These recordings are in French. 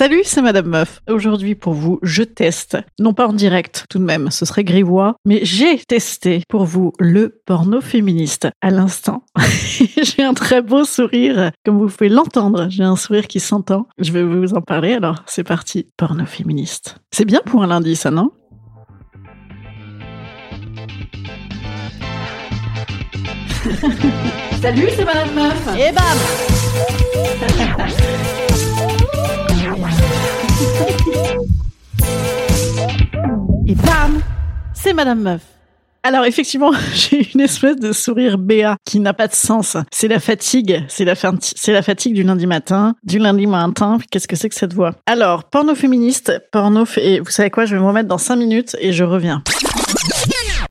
Salut, c'est Madame Meuf. Aujourd'hui, pour vous, je teste, non pas en direct tout de même, ce serait grivois, mais j'ai testé pour vous le porno féministe. À l'instant, j'ai un très beau sourire, comme vous pouvez l'entendre. J'ai un sourire qui s'entend. Je vais vous en parler, alors c'est parti. Porno féministe. C'est bien pour un lundi, ça, non? Salut, c'est Madame Meuf. Et bam Et bam C'est Madame Meuf. Alors effectivement, j'ai une espèce de sourire béat qui n'a pas de sens. C'est la fatigue, c'est la, fatigue du lundi matin, du lundi matin. Qu'est-ce que c'est que cette voix? Alors, porno féministe, porno... Et vous savez quoi, je vais me remettre dans 5 minutes et je reviens.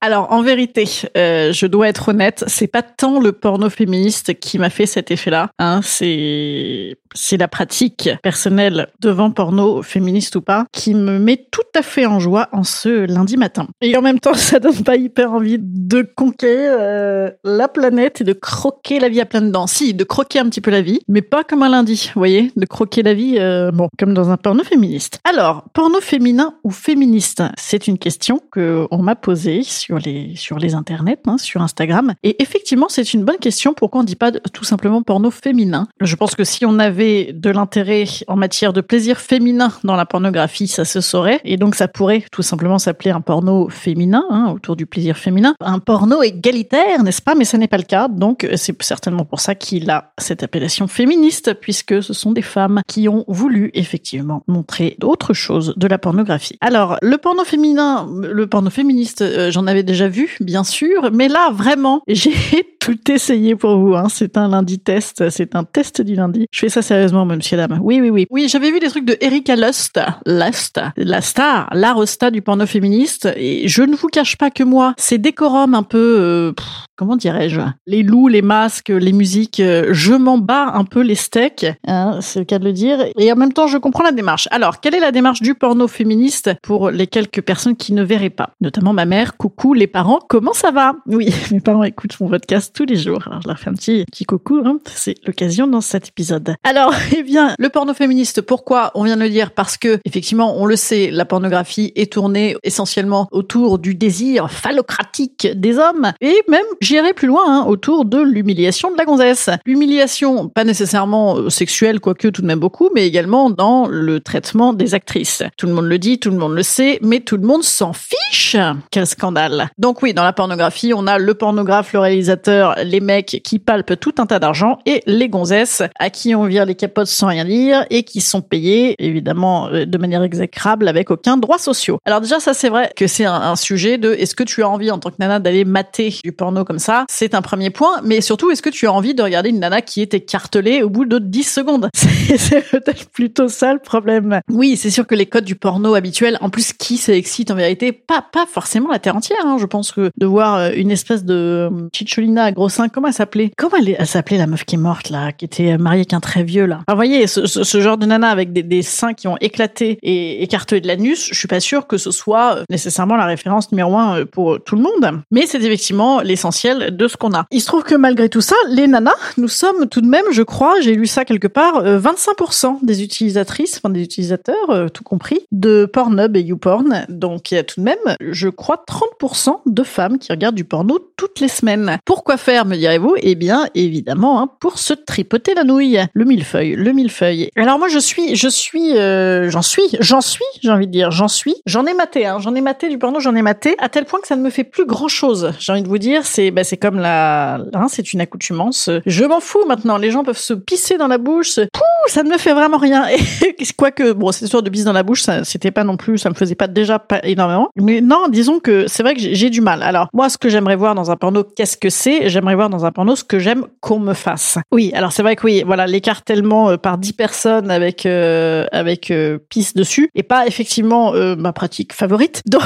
Alors, en vérité, euh, je dois être honnête, c'est pas tant le porno féministe qui m'a fait cet effet-là. Hein, c'est c'est la pratique personnelle devant porno féministe ou pas qui me met tout à fait en joie en ce lundi matin. Et en même temps, ça donne pas hyper envie de conquérir euh, la planète et de croquer la vie à plein dents. Si, de croquer un petit peu la vie, mais pas comme un lundi, vous voyez, de croquer la vie, euh, bon, comme dans un porno féministe. Alors, porno féminin ou féministe, c'est une question que on m'a posée sur les sur les internets, hein, sur Instagram. Et effectivement, c'est une bonne question. Pourquoi on dit pas tout simplement porno féminin? Je pense que si on avait de l'intérêt en matière de plaisir féminin dans la pornographie, ça se saurait. Et donc ça pourrait tout simplement s'appeler un porno féminin, hein, autour du plaisir féminin. Un porno égalitaire, n'est-ce pas? Mais ce n'est pas le cas. Donc c'est certainement pour ça qu'il a cette appellation féministe, puisque ce sont des femmes qui ont voulu effectivement montrer d'autres choses de la pornographie. Alors le porno féminin, le porno féministe, euh, j'en avais déjà vu, bien sûr, mais là vraiment, j'ai tout essayé pour vous. Hein. C'est un lundi test, c'est un test du lundi. Je fais ça sérieusement, monsieur dame. Oui, oui, oui. Oui, j'avais vu des trucs de Erika Lust, Lust, la star, la rosta du porno féministe. Et je ne vous cache pas que moi, ces décorums un peu, euh, comment dirais-je, les loups, les masques, les musiques, euh, je m'en bats un peu les steaks, hein, c'est le cas de le dire. Et en même temps, je comprends la démarche. Alors, quelle est la démarche du porno féministe pour les quelques personnes qui ne verraient pas? Notamment ma mère, coucou, les parents, comment ça va? Oui, mes parents écoutent mon podcast tous les jours. Alors, je leur fais un petit, petit coucou, hein. c'est l'occasion dans cet épisode. Alors, eh bien, le porno féministe, pourquoi? On vient de le dire parce que, effectivement, on le sait, la pornographie est tournée essentiellement autour du désir phallocratique des hommes et même, j'irai plus loin, hein, autour de l'humiliation de la gonzesse. L'humiliation, pas nécessairement euh, sexuelle, quoique tout de même beaucoup, mais également dans le traitement des actrices. Tout le monde le dit, tout le monde le sait, mais tout le monde s'en fiche. Quel scandale. Donc oui, dans la pornographie, on a le pornographe, le réalisateur, les mecs qui palpent tout un tas d'argent et les gonzesses à qui on vire les capotes sans rien dire et qui sont payés évidemment euh, de manière exécrable avec aucun droit social. Alors déjà ça c'est vrai que c'est un, sujet de est-ce que tu as envie en tant que nana d'aller mater du porno comme ça C'est un premier point, mais surtout est-ce que tu as envie de regarder une nana qui est écartelée au bout de 10 secondes C'est peut-être plutôt ça le problème. Oui, c'est sûr que les codes du porno habituel, en plus qui s'excite en vérité Pas pas forcément la terre entière. Hein. Je pense que de voir euh, une espèce de euh, chicholina à gros seins, comment elle s'appelait? Comment elle, s'appelait la meuf qui est morte là, qui était mariée avec un très vieux là? Vous voyez, ce, genre de nana avec des, seins qui ont éclaté et écartelé de l'anus, je suis pas sûre que ce soit nécessairement la référence numéro un euh, pour tout le monde. Mais c'est effectivement l'essentiel de ce qu'on a. Il se trouve que malgré tout ça, les nanas, nous sommes tout de même, je crois, j'ai lu ça quelque part, euh, 25% des utilisatrices, enfin des utilisateurs, euh, tout compris, de Pornhub et YouPorn. Donc il y a tout de même, je crois, 30% de femmes qui regardent du porno toutes les semaines. Pourquoi faire, me direz-vous? Eh bien, évidemment, hein, pour se tripoter la nouille. Le millefeuille, le millefeuille. Alors moi, je suis, je suis, euh, j'en suis, j'en suis, j'ai envie de dire, j'en suis. J'en ai maté, hein, j'en ai maté du porno, j'en ai maté, à tel point que ça ne me fait plus grand-chose. J'ai envie de vous dire, c'est bah, c'est comme la... Hein, c'est une accoutumance. Je m'en fous maintenant, les gens peuvent se pisser dans la bouche, Pouh, ça ne me fait vraiment rien. Et quoique, bon, cette histoire de bise dans la bouche, ça c'était pas non plus, ça me faisait pas déjà pas énormément. Mais non, disons que c'est vrai que j'ai du mal. Alors, moi, ce que j'aimerais voir dans un porno, qu'est-ce que c'est? J'aimerais voir dans un porno ce que j'aime qu'on me fasse. Oui, alors c'est vrai que oui, voilà, l'écartèlement euh, par 10 personnes avec euh, avec euh, pisse dessus et pas effectivement euh, ma pratique favorite. Donc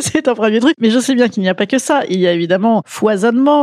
c'est un premier truc, mais je sais bien qu'il n'y a pas que ça. Il y a évidemment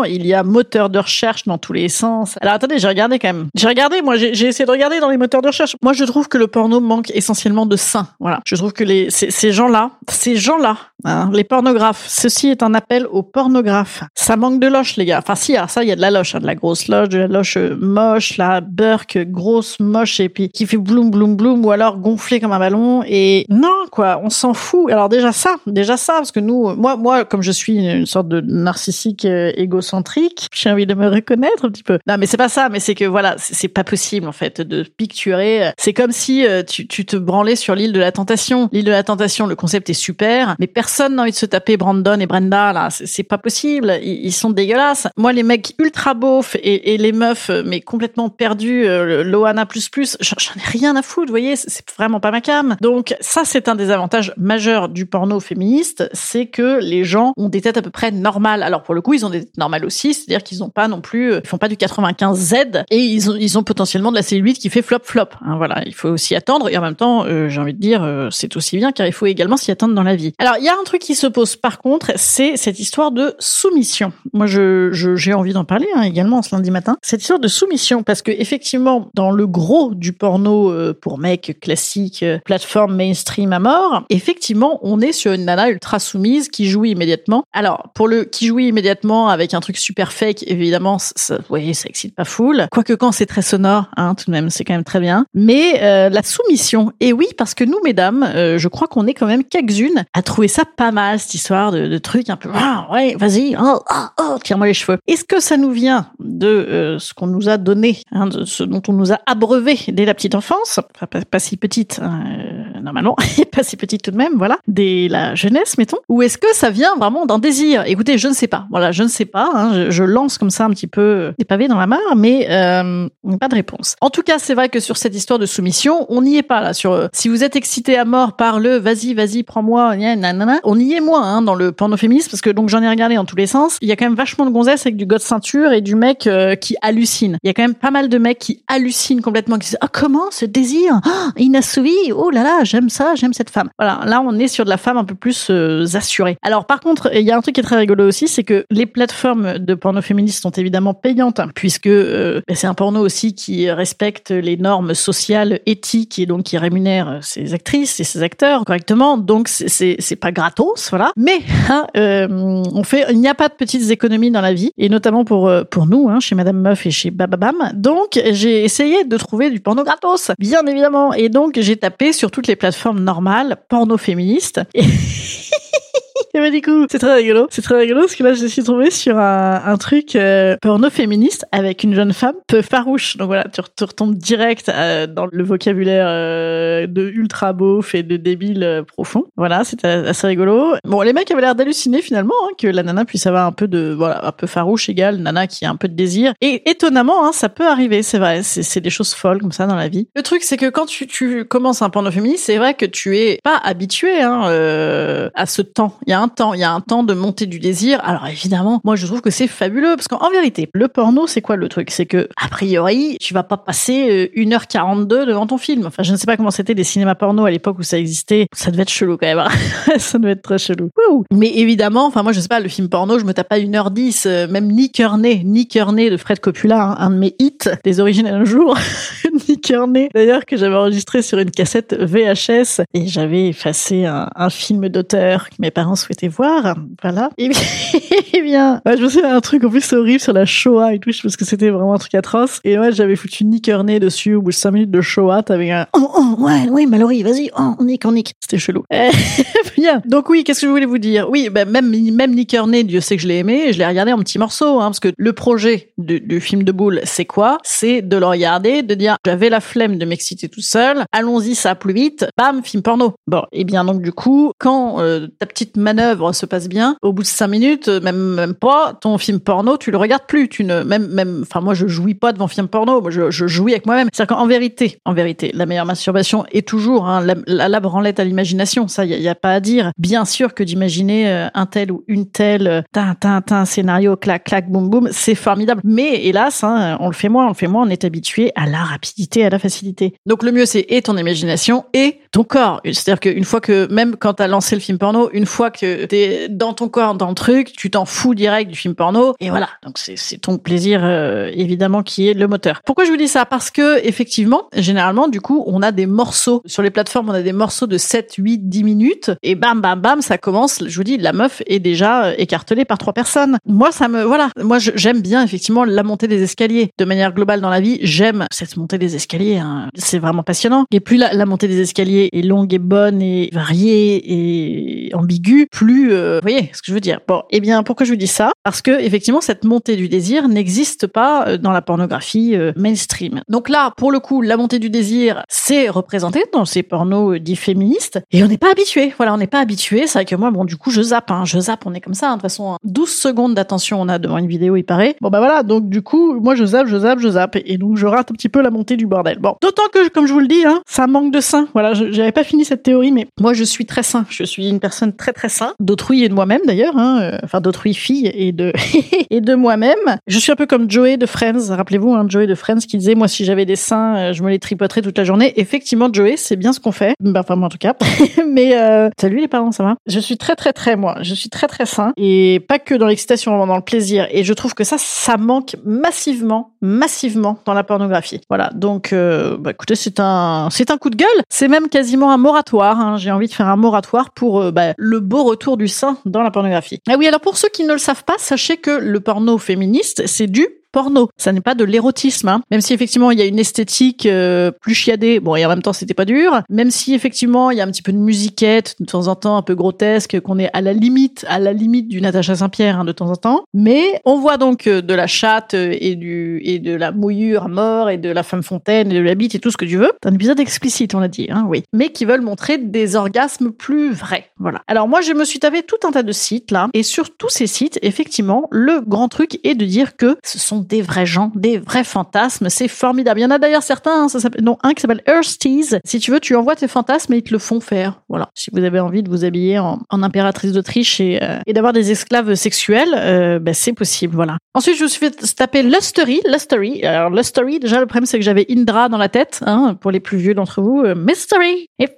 il y a moteur de recherche dans tous les sens. Alors attendez, j'ai regardé quand même. J'ai regardé, moi j'ai essayé de regarder dans les moteurs de recherche. Moi je trouve que le porno manque essentiellement de seins. Voilà, je trouve que les ces gens-là, ces gens-là, hein, les pornographes, ceci est un appel aux pornographes. Ça manque de loche les gars. Enfin si, alors ça il y a de la loche, hein, de la grosse loche, de la loche euh, moche, la burk grosse moche et puis qui fait bloum bloum bloum ou alors gonflé comme un ballon et non quoi, on s'en fout. Alors déjà ça, déjà ça parce que nous, moi moi comme je suis une sorte de narcissique euh, égocentrique, j'ai envie de me reconnaître un petit peu. Non mais c'est pas ça, mais c'est que voilà, c'est pas possible en fait de picturer. C'est comme si euh, tu, tu te branlais sur l'île de la tentation. L'île de la tentation, le concept est super, mais personne n'a envie de se taper Brandon et Brenda là. C'est pas possible. Ils, sont dégueulasses. Moi les mecs ultra beaufs et, les meufs euh, mais complètement perdus, euh, Loana plus plus, j'en ai rien à foutre. Vous voyez, c'est- vraiment pas ma cam. Donc ça c'est un des avantages majeurs du porno féministe, c'est que les gens ont des têtes à peu près normales. Alors pour le coup, ils ont des têtes normales aussi, c'est-à-dire qu'ils ont pas non plus, euh, ils font pas du 95 Z et ils ont ils ont potentiellement de la cellulite qui fait flop flop. Hein, voilà, il faut aussi attendre et en même temps, euh, j'ai envie de dire, c'est aussi bien car il faut également s'y attendre dans la vie. Alors il y a un truc qui se pose par contre, c'est cette histoire de soumission. Moi, j'ai envie d'en parler hein, également ce lundi matin. Cette histoire de soumission parce que effectivement, dans le gros du porno euh, pour mecs classique, euh, plateforme mainstream à mort, effectivement, on est sur une nana ultra soumise qui jouit immédiatement. Alors pour le qui jouit immédiatement avec un truc super fake, évidemment, ça, ouais, ça excite pas full. Quoique quand c'est très sonore, hein, tout de même, c'est quand même très bien. Mais euh, la soumission, et oui, parce que nous, mesdames, je crois qu'on est quand même quelques-unes à trouver ça pas mal, cette histoire de, de trucs un peu, ah, ouais, vas-y, oh, oh, oh, tire-moi les cheveux. Est-ce que ça nous vient de euh, ce qu'on nous a donné, hein, de ce dont on nous a abreuvé dès la petite enfance, enfin, pas, pas si petite, hein, euh, normalement, pas si petite tout de même, voilà, dès la jeunesse, mettons, ou est-ce que ça vient vraiment d'un désir? Écoutez, je ne sais pas, voilà, je ne sais pas, hein, je, lance comme ça un petit peu euh, des pavés dans la mare, mais euh, pas de réponse. En tout cas, c'est vrai que sur cette histoire de soumission, on n'y est pas là. Sur euh, si vous êtes excité à mort par le vas-y, vas-y, prends-moi, gna, on y est moins hein, dans le porno féministe parce que donc j'en ai regardé dans tous les sens. Il y a quand même vachement de gonzesses avec du god ceinture et du mec euh, qui hallucine. Il y a quand même pas mal de mecs qui hallucinent complètement, qui disent ah comment ce désir? Ah, inassouvi, oh là là, j'aime ça, j'aime cette femme. Voilà, là on est sur de la femme un peu plus euh, assurée. Alors par contre, il y a un truc qui est très rigolo aussi, c'est que les plateformes de porno féministe sont évidemment payantes puisque euh, c'est un porno aussi qui respecte les normes sociales, éthiques et donc qui rémunère ses actrices et ses acteurs correctement. Donc c'est- pas gratos, voilà. Mais hein, euh, on fait, il n'y a pas de petites économies dans la vie et notamment pour euh, pour nous, hein, chez Madame Meuf et chez Bababam. Donc j'ai essayé de trouver du porno gratos, bien évidemment, et donc j'ai tapé sur toutes les plateformes normales porno féministe. Et bah, du coup, c'est très rigolo. C'est très rigolo parce que là, je suis tombée sur un, un truc euh, porno féministe avec une jeune femme peu farouche. Donc voilà, tu, tu retombes direct euh, dans le vocabulaire euh, de ultra beauf et de débile euh, profond. Voilà, c'était assez rigolo. Bon, les mecs avaient l'air d'halluciner finalement hein, que la nana puisse avoir un peu de voilà, un peu farouche égale nana qui a un peu de désir. Et étonnamment, hein, ça peut arriver, c'est vrai. C'est c'est des choses folles comme ça dans la vie. Le truc, c'est que quand tu, tu commences un porno féministe, c'est vrai que tu es pas habitué hein, euh, à ce temps. Il y a un temps, il y a un temps de montée du désir. Alors évidemment, moi je trouve que c'est fabuleux parce qu'en vérité, le porno, c'est quoi le truc? C'est que a priori, tu vas pas passer euh, 1h42 devant ton film. Enfin, je ne sais pas comment c'était les cinémas porno à l'époque où ça existait. Ça devait être chelou quand même. hein. ça devait être très chelou. Mais évidemment, enfin moi je sais pas, le film porno, je me tape pas 1h10, euh, même ni cœur né, ni cœur né de Fred Coppola, hein, un de mes hits des origines d'un jour. ni cœur né. D'ailleurs que j'avais enregistré sur une cassette VHS et j'avais effacé un, un film d'auteur que mes parents souhaitez voir. Voilà. Et bien, eh bien ouais, je me souviens d'un truc en plus horrible sur la Shoah et tout, parce que c'était vraiment un truc atroce. Et ouais, j'avais foutu Nick Erné dessus au bout de 5 minutes de Shoah, t'avais un oh, oh, ouais, ouais, Mallory, vas-y, oh, on nique, on nique. C'était chelou. Eh, bien. Donc oui, qu'est-ce que je voulais vous dire? Oui, ben, même, même Nick Erné, Dieu sait que je l'ai aimé, et je l'ai regardé en petits morceaux, hein, parce que le projet du, du film de boule, c'est quoi? C'est de le regarder, de dire, j'avais la flemme de m'exciter tout seul, allons-y, ça plus vite, bam, film porno. Bon, et eh bien donc du coup, quand euh, ta petite manœuvre se passe bien, au bout de cinq minutes, euh, même même pas, ton film porno, tu le regardes plus, tu ne même même, enfin moi je jouis pas devant film porno, moi je, jouis avec moi-même. C'est-à-dire qu'en vérité, en vérité, la meilleure masturbation est toujours hein, la, la, branlette à l'imagination. Ça, il y, a pas à dire. Bien sûr que d'imaginer euh, un tel ou une telle, tin tin tin scénario, clac clac boum boum, c'est formidable. Mais hélas, hein, on le fait moins, on le fait moins, on est habitué à la rapidité, à la facilité. Donc le mieux c'est et ton imagination et ton corps. C'est-à-dire qu'une fois que, même quand t'as lancé le film porno, une fois que t'es dans ton corps, dans le truc, tu t'en fous direct du film porno. Et voilà. Donc c'est ton plaisir, euh, évidemment, qui est le moteur. Pourquoi je vous dis ça? Parce que, effectivement, généralement, du coup, on a des morceaux. Sur les plateformes, on a des morceaux de 7, 8, 10 minutes. Et bam, bam, bam, ça commence. Je vous dis, la meuf est déjà euh, écartelée par trois personnes. Moi, ça me, voilà. Moi, j'aime bien, effectivement, la montée des escaliers. De manière globale dans la vie, j'aime cette montée des escaliers. Hein. C'est vraiment passionnant. Et plus la, la montée des escaliers est longue et bonne et variée et ambiguë, plus, euh, vous voyez ce que je veux dire. Bon, eh bien, pourquoi je vous dis ça? Parce que effectivement, cette montée du désir n'existe pas euh, dans la pornographie euh, mainstream. Donc là, pour le coup, la montée du désir, c'est représenté dans ces pornos dits féministes, et on n'est pas habitué. Voilà, on n'est pas habitué. C'est vrai que moi, bon, du coup, je zappe, hein, je zappe. On est comme ça. Hein. De toute façon, 12 secondes d'attention, on a devant une vidéo, il paraît. Bon, bah voilà. Donc du coup, moi, je zappe, je zappe, je zappe, et donc je rate un petit peu la montée du bordel. Bon, d'autant que, comme je vous le dis, hein, ça manque de sein. Voilà, j'avais pas fini cette théorie, mais moi je suis très sain. Je suis une personne très très sain, d'autrui et de moi-même d'ailleurs, hein, euh, enfin d'autrui fille et de et de moi-même. Je suis un peu comme Joey de Friends. Rappelez-vous, hein, Joey de Friends qui disait moi si j'avais des seins, euh, je me les tripoterais toute la journée. Effectivement, Joey, c'est bien ce qu'on fait. Ben, enfin moi en tout cas. mais euh, salut les parents, ça va? Je suis très très très moi. Je suis très très sain et pas que dans l'excitation, dans le plaisir. Et je trouve que ça, ça manque massivement, massivement dans la pornographie. Voilà. Donc, bah, écoutez, c'est un c'est un coup de gueule. C'est même quasiment un moratoire. Hein. J'ai envie de faire un moratoire pour euh, bah, le beau retour du sein dans la pornographie. Ah oui, alors pour ceux qui ne le savent pas, sachez que le porno féministe, c'est du porno. Ça n'est pas de l'érotisme, hein. même si effectivement il y a une esthétique euh, plus chiadée. Bon, et en même temps c'était pas dur. Même si effectivement il y a un petit peu de musiquette de temps en temps, un peu grotesque, qu'on est à la limite, à la limite du Natacha Saint-Pierre hein, de temps en temps. Mais on voit donc euh, de la chatte euh, et du et de la mouillure à mort et de la femme fontaine et de la bite et tout ce que tu veux. C'est un épisode explicite, on a dit, hein, oui. Mais qui veulent montrer des orgasmes plus vrais. Voilà. Alors moi je me suis tapé tout un tas de sites là, et sur tous ces sites, effectivement, le grand truc est de dire que ce sont des vrais gens, des vrais fantasmes. C'est formidable. Il y en a d'ailleurs certains, hein, non, un qui s'appelle Earthstease. Si tu veux, tu envoies tes fantasmes et ils te le font faire. Voilà. Si vous avez envie de vous habiller en, impératrice d'Autriche et, euh, et d'avoir des esclaves sexuels, euh, ben, c'est possible. Voilà. Ensuite, je me suis fait taper Lustery. Lustery. Alors, Lustery, déjà, le problème, c'est que j'avais Indra dans la tête, hein, pour les plus vieux d'entre vous. Euh, Mystery. If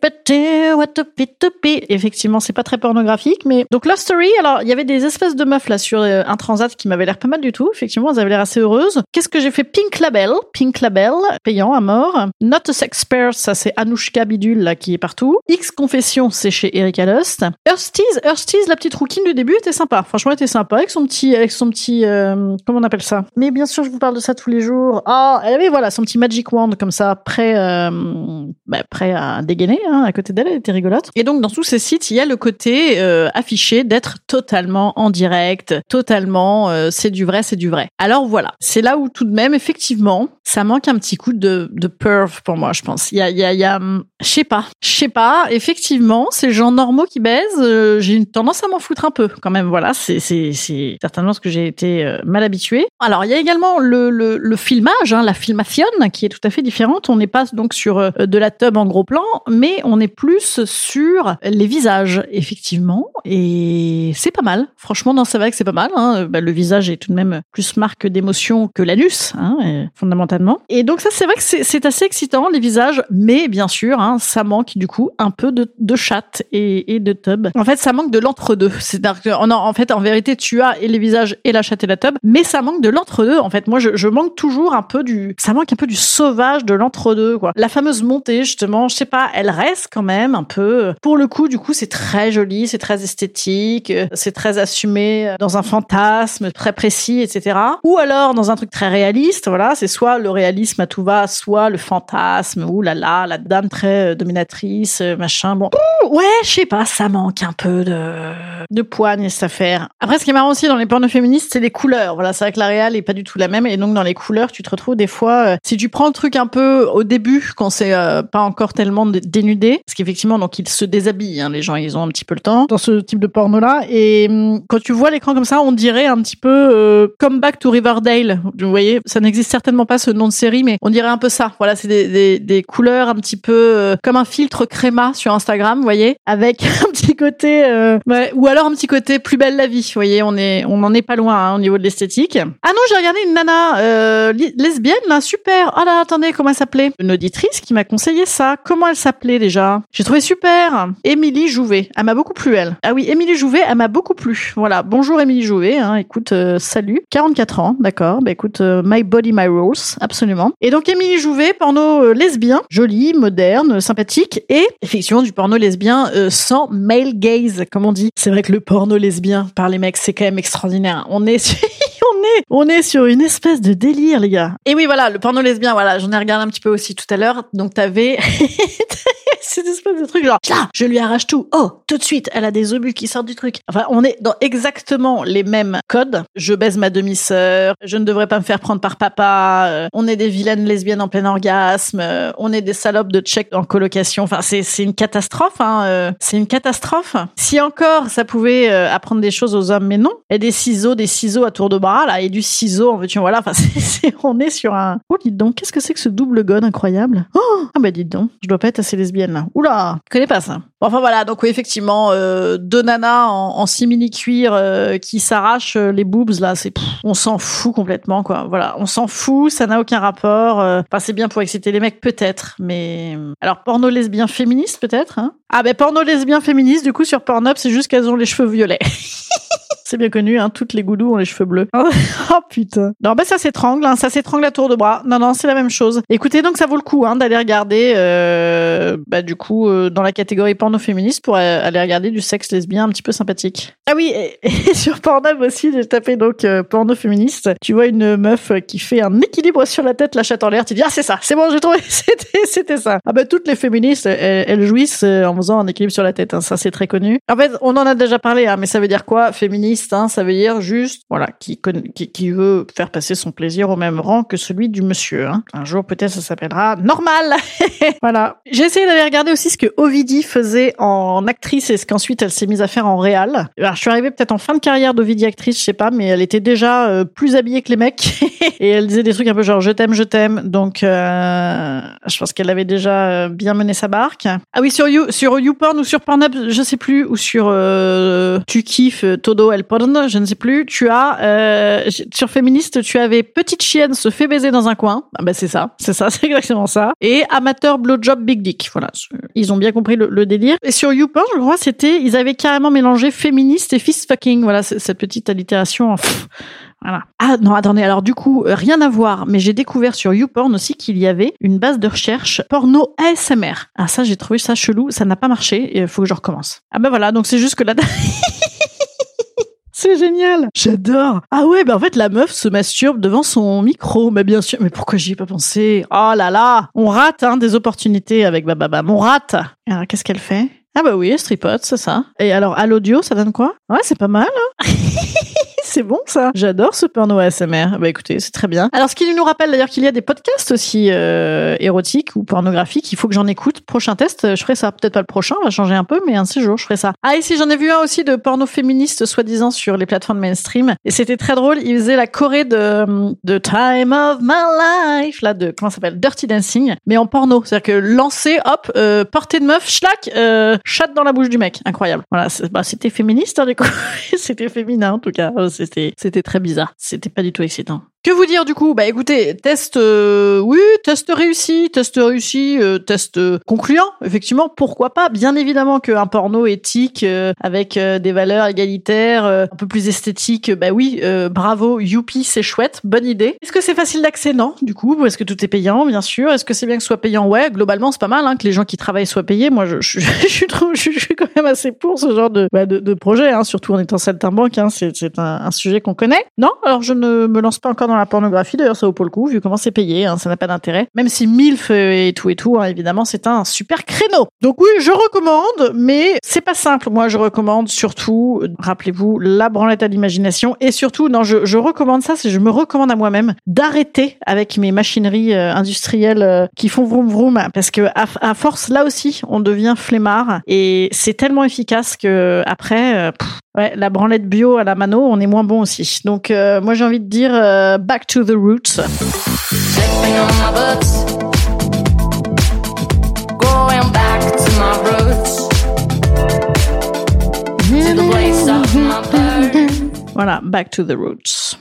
what to be. Effectivement, c'est pas très pornographique, mais donc Lustery. Alors, il y avait des espèces de meufs là sur un transat qui m'avaient l'air pas mal du tout. Effectivement, elles avaient l'air heureuse. Qu'est-ce que j'ai fait? Pink Label, Pink Label, payant à mort. Not a Sexpert, ça c'est Anouchka Bidule là qui est partout. X Confession, c'est chez Erika Lust. Earthstease, Earthstease, la petite rouquine du début était sympa. Franchement, elle était sympa avec son petit, avec son petit, euh, comment on appelle ça? Mais bien sûr, je vous parle de ça tous les jours. Ah, elle avait voilà son petit magic wand comme ça, prêt, euh, bah, prêt à dégainer. Hein, à côté d'elle, elle était rigolote. Et donc dans tous ces sites, il y a le côté euh, affiché d'être totalement en direct, totalement, c'est du vrai, c'est du vrai. Alors voilà voilà, c'est là où tout de même, effectivement, ça manque un petit coup de, de pour moi, je pense. Il y a, y a, je sais pas, je sais pas. Effectivement, ces gens normaux qui baisent, euh, j'ai une tendance à m'en foutre un peu, quand même. Voilà, c'est, c'est, c'est certainement ce que j'ai été euh, mal habitué. Alors, il y a également le, filmage, hein, la filmation, qui est tout à fait différente. On n'est pas donc sur euh, de la tub en gros plan, mais on est plus sur les visages, effectivement. Et c'est pas mal. Franchement, non, c'est vrai c'est pas mal. Hein. Bah, le visage est tout de même plus marque d'émotion que l'anus, hein, euh, fondamentalement. Et donc ça, c'est vrai que c'est assez excitant les visages, mais bien sûr, hein, ça manque du coup un peu de, de chatte et, de tub. En fait, ça manque de l'entre-deux. C'est-à-dire en, en fait, en vérité, tu as et les visages et la chatte et la tub, mais ça manque de l'entre-deux. En fait, moi, je, je manque toujours un peu du, ça manque un peu du sauvage de l'entre-deux, quoi. La fameuse montée, justement, je sais pas, elle reste quand même un peu. Pour le coup, du coup, c'est très joli, c'est très esthétique, euh, c'est très assumé euh, dans un fantasme très précis, etc. Ou alors dans un truc très réaliste, voilà, c'est soit le réalisme à tout va, soit le fantasme, ou là là, la dame très euh, dominatrice, euh, machin. Bon, Ouh, ouais, je sais pas, ça manque un peu de de poigne cette affaire. Après, ce qui est marrant aussi dans les pornos féministes, c'est les couleurs. Voilà, c'est vrai que la réal est pas du tout la même, et donc dans les couleurs, tu te retrouves des fois, euh, si tu prends le truc un peu au début, quand c'est euh, pas encore tellement dé- dénudé, parce qu'effectivement, donc ils se déshabillent, hein, les gens, ils ont un petit peu le temps dans ce type de porno-là, et hum, quand tu vois l'écran comme ça, on dirait un petit peu Come Back to Riverdale. Vous voyez, ça n'existe certainement pas ce nom de série, mais on dirait un peu ça. Voilà, c'est des, couleurs un petit peu euh, comme un filtre créma sur Instagram, vous voyez, avec un petit côté, euh, ouais, ou alors un petit côté plus belle la vie. Vous voyez, on est, on en est pas loin hein, au niveau de l'esthétique. Ah non, j'ai regardé une nana euh, lesbienne là, super. Oh là, attendez, comment elle s'appelait? Une auditrice qui m'a conseillé ça. Comment elle s'appelait déjà? J'ai trouvé super. Émilie Jouvet. Elle m'a beaucoup plu elle. Ah oui, Émilie Jouvet, elle m'a beaucoup plu. Voilà, bonjour Émilie Jouvet. Hein, écoute, salut. 44 ans, d'accord? Bah écoute, euh, My Body My Rules, absolument. Et donc Émilie Jouvet, porno euh, lesbien, joli, moderne, sympathique et effectivement du porno lesbien euh, sans male gaze, comme on dit. C'est vrai que le porno lesbien par les mecs, c'est quand même extraordinaire. On est. On est, on est sur une espèce de délire, les gars. Et oui, voilà, le porno lesbien, voilà, j'en ai regardé un petit peu aussi tout à l'heure. Donc, t'avais cette espèce de truc genre, là, je lui arrache tout. Oh, tout de suite, elle a des obus qui sortent du truc. Enfin, on est dans exactement les mêmes codes. Je baise ma demi-sœur. Je ne devrais pas me faire prendre par papa. euh, on est des vilaines lesbiennes en plein orgasme. euh, on est des salopes de tchèques en colocation. Enfin, c'est, une catastrophe, hein. euh, c'est une catastrophe. Si encore ça pouvait apprendre des choses aux hommes, mais non. Et des ciseaux, des ciseaux à tour de bras, et du ciseau, en veux-tu, voilà. Enfin, on est sur un. Oh, dites donc, qu'est-ce que c'est que ce double god incroyable? Oh, ah bah dites donc, je dois pas être assez lesbienne là. Oula, je connais pas ça. Bon, enfin voilà, donc oui, effectivement, euh, deux nanas en, en simili cuir euh, qui s'arrachent euh, les boobs là, c'est on s'en fout complètement quoi. Voilà, on s'en fout, ça n'a aucun rapport. euh. Enfin, c'est bien pour exciter les mecs peut-être, mais alors porno lesbien féministe peut-être. Hein ah ben porno lesbien féministe, du coup sur Pornhub, c'est juste qu'elles ont les cheveux violets. C'est bien connu, hein, toutes les goudous ont les cheveux bleus. oh putain. Non, bah ça s'étrangle, hein, ça s'étrangle à tour de bras. Non, non, c'est la même chose. Écoutez, donc ça vaut le coup hein, d'aller regarder, euh, bah du coup, euh, dans la catégorie porno féministe pour euh, aller regarder du sexe lesbien un petit peu sympathique. Ah oui, et, sur Pornhub aussi, j'ai tapé donc euh, porno féministe. Tu vois une meuf qui fait un équilibre sur la tête, la chatte en l'air. Tu dis ah c'est ça, c'est bon, j'ai trouvé, c'était ça. Ah bah toutes les féministes, elles, jouissent euh, en faisant un équilibre sur la tête. hein, ça c'est très connu. En fait, on en a déjà parlé, hein, mais ça veut dire quoi Féministe, hein, ça veut dire juste voilà qui, qui qui veut faire passer son plaisir au même rang que celui du monsieur. Hein. Un jour peut-être ça s'appellera normal. voilà. J'ai essayé d'aller regarder aussi ce que Ovidie faisait en actrice et ce qu'ensuite elle s'est mise à faire en réal. Alors je suis arrivée peut-être en fin de carrière d'Ovidie actrice, je sais pas, mais elle était déjà euh, plus habillée que les mecs et elle disait des trucs un peu genre je t'aime, je t'aime. Donc euh, je pense qu'elle avait déjà euh, bien mené sa barque. Ah oui sur You sur YouPorn ou sur Pornhub, je sais plus, ou sur tu kiffes Todo El Porn, je ne sais plus. Tu as sur féministe, tu avais petite chienne se fait baiser dans un coin. Ah bah c'est ça, c'est ça, c'est exactement ça. Et amateur blowjob big dick. Voilà, ils ont bien compris le, délire. Et sur YouPorn, je crois, c'était ils avaient carrément mélangé féministe et fist fucking. Voilà, cette petite allitération. voilà. Ah non, attendez, alors du coup, euh, rien à voir, mais j'ai découvert sur YouPorn aussi qu'il y avait une base de recherche porno ASMR. Ah ça, j'ai trouvé ça chelou, ça n'a pas marché, il faut que je recommence. Ah ben voilà, donc c'est juste que là... C'est génial, j'adore. Ah ouais, bah en fait la meuf se masturbe devant son micro, mais bien sûr. Mais pourquoi j'y ai pas pensé? Oh là là, on rate hein, des opportunités avec Bababam, on rate. Alors qu'est-ce qu'elle fait? Ah bah oui, elle tripote, c'est ça. Et alors à l'audio, ça donne quoi? Ouais, c'est pas mal. Hein bon ça. J'adore ce porno ASMR. Bah écoutez, c'est très bien. Alors ce qui nous rappelle d'ailleurs qu'il y a des podcasts aussi euh, érotiques ou pornographiques. Il faut que j'en écoute. Prochain test, euh, je ferai ça. Peut-être pas le prochain, on va changer un peu, mais un de ces jours, je ferai ça. Ah si j'en ai vu un aussi de porno féministe soi-disant sur les plateformes mainstream. Et c'était très drôle. Il faisait la choré de de Time of My Life, là de comment ça s'appelle? Dirty Dancing, mais en porno. C'est-à-dire que lancer, hop, euh, portée de meuf, schlac, euh, chatte dans la bouche du mec. Incroyable. Voilà, bah, c'était féministe hein, du c'était féminin en tout cas. Euh, C'était très bizarre. C'était pas du tout excitant. Que vous dire du coup? Bah écoutez, test, euh, oui, test réussi, test réussi, euh, test euh, concluant. Effectivement, pourquoi pas? Bien évidemment qu'un porno éthique avec des valeurs égalitaires, un peu plus esthétiques, bah oui, bravo, youpi, c'est chouette, bonne idée. Est-ce que c'est facile d'accès? Non, du coup, est-ce que tout est payant? Bien sûr. Est-ce que c'est bien que ce soit payant? Ouais, globalement, c'est pas mal hein, que les gens qui travaillent soient payés. Moi, je, je, je suis trop, je, suis quand même assez pour ce genre de, bah, de, de projet, hein, surtout en étant saltimbanque. Hein, c'est un, un sujet qu'on connaît. Non, alors je ne me lance pas encore la pornographie. D'ailleurs, ça vaut pas le coup, vu comment c'est payé. Hein, ça n'a pas d'intérêt. Même si MILF et tout et tout, hein, évidemment, c'est un super créneau. Donc oui, je recommande, mais c'est pas simple. Moi, je recommande surtout, rappelez-vous, la branlette à l'imagination. Et surtout, non, je, recommande ça, c'est je me recommande à moi-même d'arrêter avec mes machineries euh, industrielles euh, qui font vroom vroom. Parce que à, force, là aussi, on devient flemmard. Et c'est tellement efficace que après, euh, Ouais, la branlette bio à la mano, on est moins bon aussi. Donc, euh, moi, j'ai envie de dire euh, back to the roots. Voilà, back to the roots.